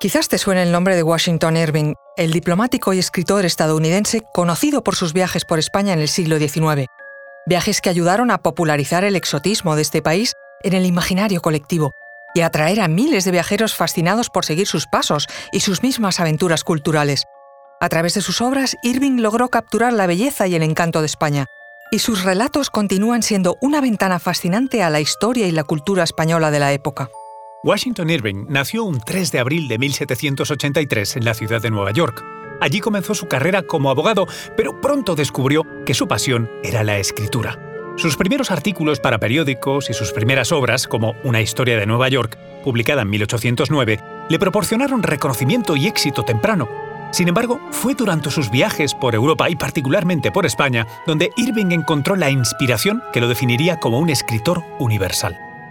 Quizás te suene el nombre de Washington Irving, el diplomático y escritor estadounidense conocido por sus viajes por España en el siglo XIX. Viajes que ayudaron a popularizar el exotismo de este país en el imaginario colectivo y a atraer a miles de viajeros fascinados por seguir sus pasos y sus mismas aventuras culturales. A través de sus obras, Irving logró capturar la belleza y el encanto de España, y sus relatos continúan siendo una ventana fascinante a la historia y la cultura española de la época. Washington Irving nació un 3 de abril de 1783 en la ciudad de Nueva York. Allí comenzó su carrera como abogado, pero pronto descubrió que su pasión era la escritura. Sus primeros artículos para periódicos y sus primeras obras, como Una historia de Nueva York, publicada en 1809, le proporcionaron reconocimiento y éxito temprano. Sin embargo, fue durante sus viajes por Europa y particularmente por España donde Irving encontró la inspiración que lo definiría como un escritor universal.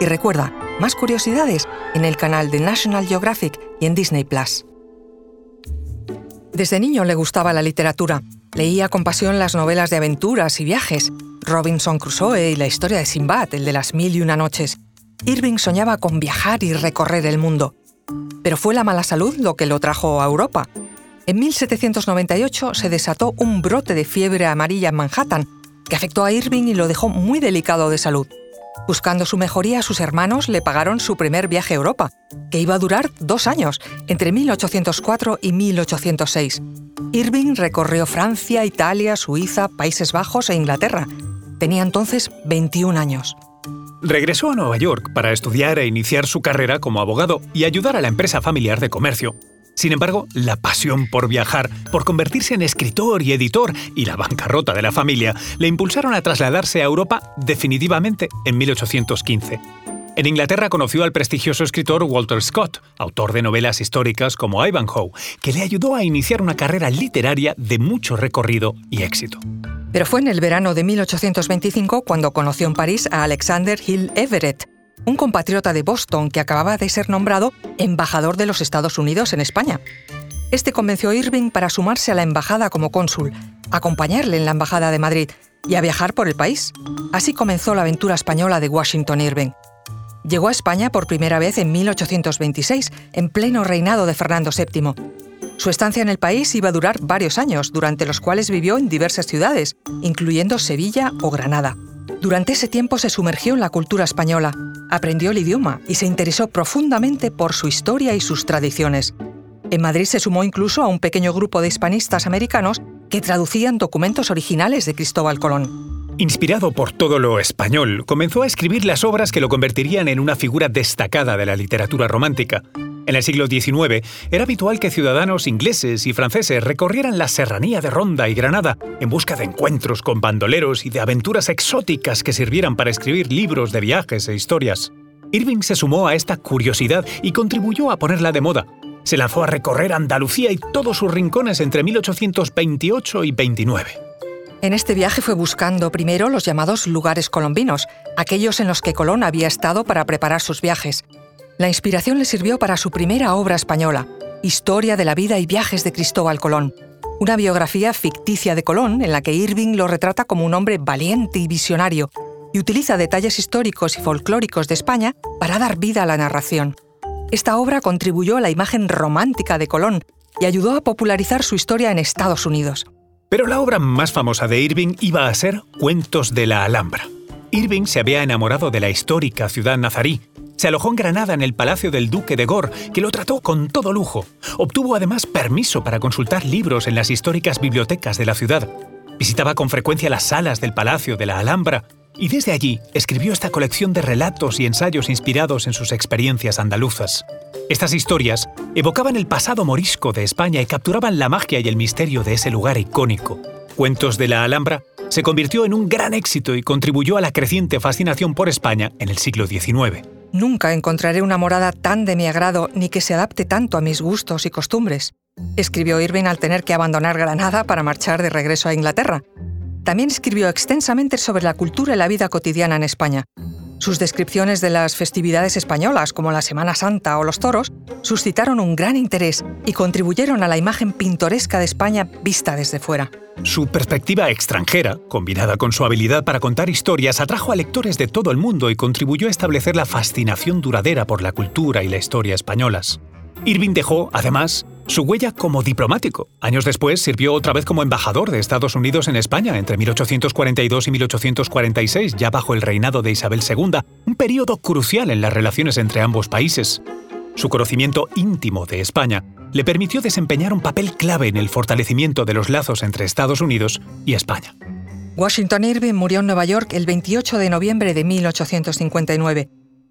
Y recuerda, más curiosidades en el canal de National Geographic y en Disney Plus. Desde niño le gustaba la literatura. Leía con pasión las novelas de aventuras y viajes, Robinson Crusoe y la historia de Sinbad, el de las mil y una noches. Irving soñaba con viajar y recorrer el mundo. Pero fue la mala salud lo que lo trajo a Europa. En 1798 se desató un brote de fiebre amarilla en Manhattan, que afectó a Irving y lo dejó muy delicado de salud. Buscando su mejoría, sus hermanos le pagaron su primer viaje a Europa, que iba a durar dos años, entre 1804 y 1806. Irving recorrió Francia, Italia, Suiza, Países Bajos e Inglaterra. Tenía entonces 21 años. Regresó a Nueva York para estudiar e iniciar su carrera como abogado y ayudar a la empresa familiar de comercio, sin embargo, la pasión por viajar, por convertirse en escritor y editor y la bancarrota de la familia le impulsaron a trasladarse a Europa definitivamente en 1815. En Inglaterra conoció al prestigioso escritor Walter Scott, autor de novelas históricas como Ivanhoe, que le ayudó a iniciar una carrera literaria de mucho recorrido y éxito. Pero fue en el verano de 1825 cuando conoció en París a Alexander Hill Everett, un compatriota de Boston que acababa de ser nombrado embajador de los Estados Unidos en España. Este convenció a Irving para sumarse a la embajada como cónsul, acompañarle en la embajada de Madrid y a viajar por el país. Así comenzó la aventura española de Washington Irving. Llegó a España por primera vez en 1826, en pleno reinado de Fernando VII. Su estancia en el país iba a durar varios años, durante los cuales vivió en diversas ciudades, incluyendo Sevilla o Granada. Durante ese tiempo se sumergió en la cultura española, aprendió el idioma y se interesó profundamente por su historia y sus tradiciones. En Madrid se sumó incluso a un pequeño grupo de hispanistas americanos que traducían documentos originales de Cristóbal Colón. Inspirado por todo lo español, comenzó a escribir las obras que lo convertirían en una figura destacada de la literatura romántica. En el siglo XIX era habitual que ciudadanos ingleses y franceses recorrieran la serranía de Ronda y Granada en busca de encuentros con bandoleros y de aventuras exóticas que sirvieran para escribir libros de viajes e historias. Irving se sumó a esta curiosidad y contribuyó a ponerla de moda. Se lanzó a recorrer Andalucía y todos sus rincones entre 1828 y 29. En este viaje fue buscando primero los llamados lugares colombinos, aquellos en los que Colón había estado para preparar sus viajes, la inspiración le sirvió para su primera obra española, Historia de la vida y viajes de Cristóbal Colón, una biografía ficticia de Colón en la que Irving lo retrata como un hombre valiente y visionario, y utiliza detalles históricos y folclóricos de España para dar vida a la narración. Esta obra contribuyó a la imagen romántica de Colón y ayudó a popularizar su historia en Estados Unidos. Pero la obra más famosa de Irving iba a ser Cuentos de la Alhambra. Irving se había enamorado de la histórica ciudad nazarí se alojó en Granada en el palacio del duque de Gor, que lo trató con todo lujo. Obtuvo además permiso para consultar libros en las históricas bibliotecas de la ciudad. Visitaba con frecuencia las salas del palacio de la Alhambra y desde allí escribió esta colección de relatos y ensayos inspirados en sus experiencias andaluzas. Estas historias evocaban el pasado morisco de España y capturaban la magia y el misterio de ese lugar icónico. Cuentos de la Alhambra se convirtió en un gran éxito y contribuyó a la creciente fascinación por España en el siglo XIX. Nunca encontraré una morada tan de mi agrado ni que se adapte tanto a mis gustos y costumbres. escribió Irving al tener que abandonar Granada para marchar de regreso a Inglaterra. También escribió extensamente sobre la cultura y la vida cotidiana en España. Sus descripciones de las festividades españolas, como la Semana Santa o los toros, suscitaron un gran interés y contribuyeron a la imagen pintoresca de España vista desde fuera. Su perspectiva extranjera, combinada con su habilidad para contar historias, atrajo a lectores de todo el mundo y contribuyó a establecer la fascinación duradera por la cultura y la historia españolas. Irving dejó, además, su huella como diplomático. Años después sirvió otra vez como embajador de Estados Unidos en España entre 1842 y 1846, ya bajo el reinado de Isabel II, un periodo crucial en las relaciones entre ambos países. Su conocimiento íntimo de España le permitió desempeñar un papel clave en el fortalecimiento de los lazos entre Estados Unidos y España. Washington Irving murió en Nueva York el 28 de noviembre de 1859.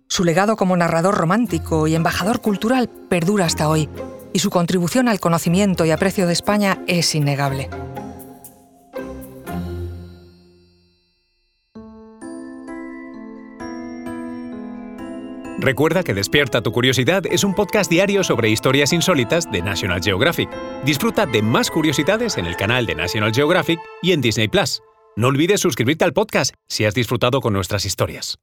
Su legado como narrador romántico y embajador cultural perdura hasta hoy y su contribución al conocimiento y aprecio de España es innegable. Recuerda que Despierta tu Curiosidad es un podcast diario sobre historias insólitas de National Geographic. Disfruta de más curiosidades en el canal de National Geographic y en Disney Plus. No olvides suscribirte al podcast si has disfrutado con nuestras historias.